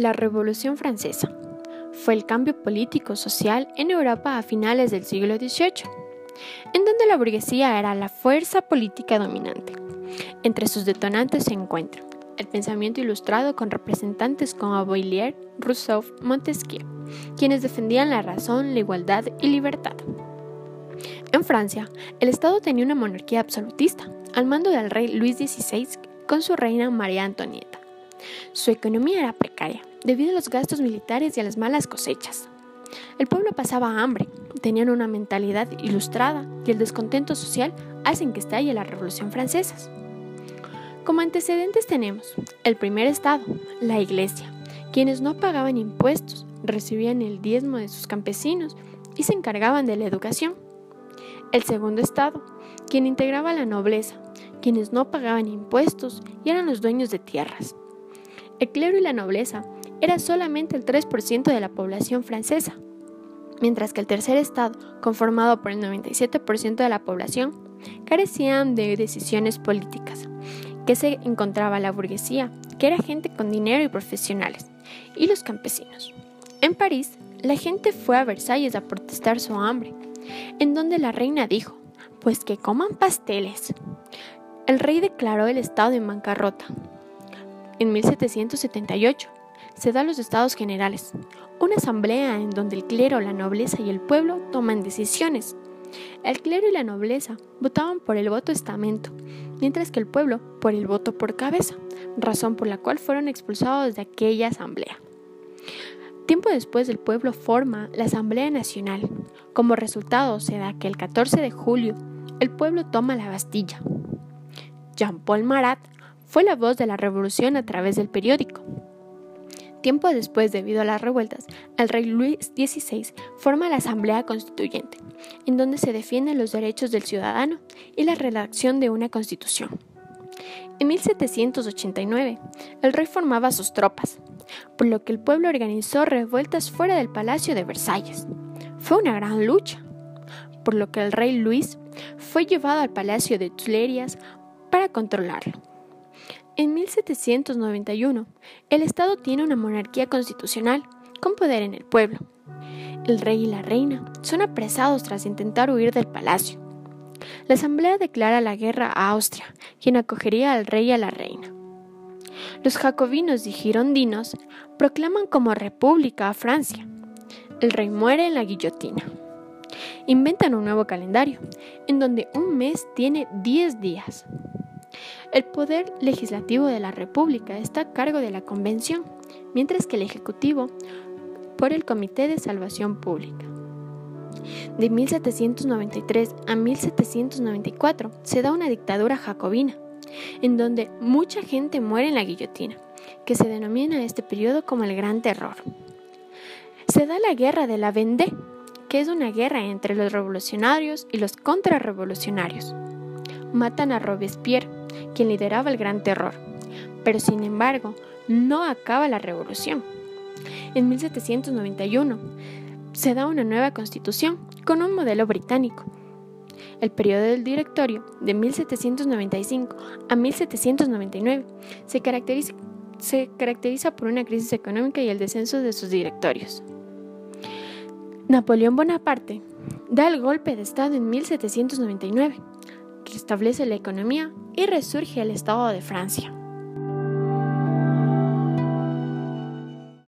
La Revolución Francesa fue el cambio político-social en Europa a finales del siglo XVIII, en donde la burguesía era la fuerza política dominante. Entre sus detonantes se encuentran el pensamiento ilustrado con representantes como Boilier, Rousseau, Montesquieu, quienes defendían la razón, la igualdad y libertad. En Francia, el Estado tenía una monarquía absolutista, al mando del rey Luis XVI con su reina María Antonieta. Su economía era precaria, debido a los gastos militares y a las malas cosechas. El pueblo pasaba hambre, tenían una mentalidad ilustrada y el descontento social hacen que estalle la Revolución Francesa. Como antecedentes tenemos el primer estado, la iglesia, quienes no pagaban impuestos, recibían el diezmo de sus campesinos y se encargaban de la educación. El segundo estado, quien integraba la nobleza, quienes no pagaban impuestos y eran los dueños de tierras. El clero y la nobleza era solamente el 3% de la población francesa, mientras que el tercer estado, conformado por el 97% de la población, carecían de decisiones políticas, que se encontraba la burguesía, que era gente con dinero y profesionales, y los campesinos. En París, la gente fue a Versalles a protestar su hambre, en donde la reina dijo, pues que coman pasteles. El rey declaró el estado en bancarrota, en 1778 se da los Estados Generales, una asamblea en donde el clero, la nobleza y el pueblo toman decisiones. El clero y la nobleza votaban por el voto estamento, mientras que el pueblo por el voto por cabeza, razón por la cual fueron expulsados de aquella asamblea. Tiempo después el pueblo forma la Asamblea Nacional. Como resultado se da que el 14 de julio el pueblo toma la Bastilla. Jean-Paul Marat fue la voz de la revolución a través del periódico. Tiempo después, debido a las revueltas, el rey Luis XVI forma la Asamblea Constituyente, en donde se defienden los derechos del ciudadano y la redacción de una constitución. En 1789, el rey formaba sus tropas, por lo que el pueblo organizó revueltas fuera del Palacio de Versalles. Fue una gran lucha, por lo que el rey Luis fue llevado al Palacio de Tuileries para controlarlo. En 1791, el Estado tiene una monarquía constitucional con poder en el pueblo. El rey y la reina son apresados tras intentar huir del palacio. La asamblea declara la guerra a Austria, quien acogería al rey y a la reina. Los jacobinos y girondinos proclaman como república a Francia. El rey muere en la guillotina. Inventan un nuevo calendario, en donde un mes tiene 10 días. El poder legislativo de la República está a cargo de la Convención, mientras que el Ejecutivo por el Comité de Salvación Pública. De 1793 a 1794 se da una dictadura jacobina, en donde mucha gente muere en la guillotina, que se denomina este periodo como el Gran Terror. Se da la Guerra de la Vendée, que es una guerra entre los revolucionarios y los contrarrevolucionarios. Matan a Robespierre, quien lideraba el Gran Terror. Pero sin embargo, no acaba la revolución. En 1791 se da una nueva constitución con un modelo británico. El periodo del directorio, de 1795 a 1799, se caracteriza, se caracteriza por una crisis económica y el descenso de sus directorios. Napoleón Bonaparte da el golpe de Estado en 1799 restablece la economía y resurge el Estado de Francia.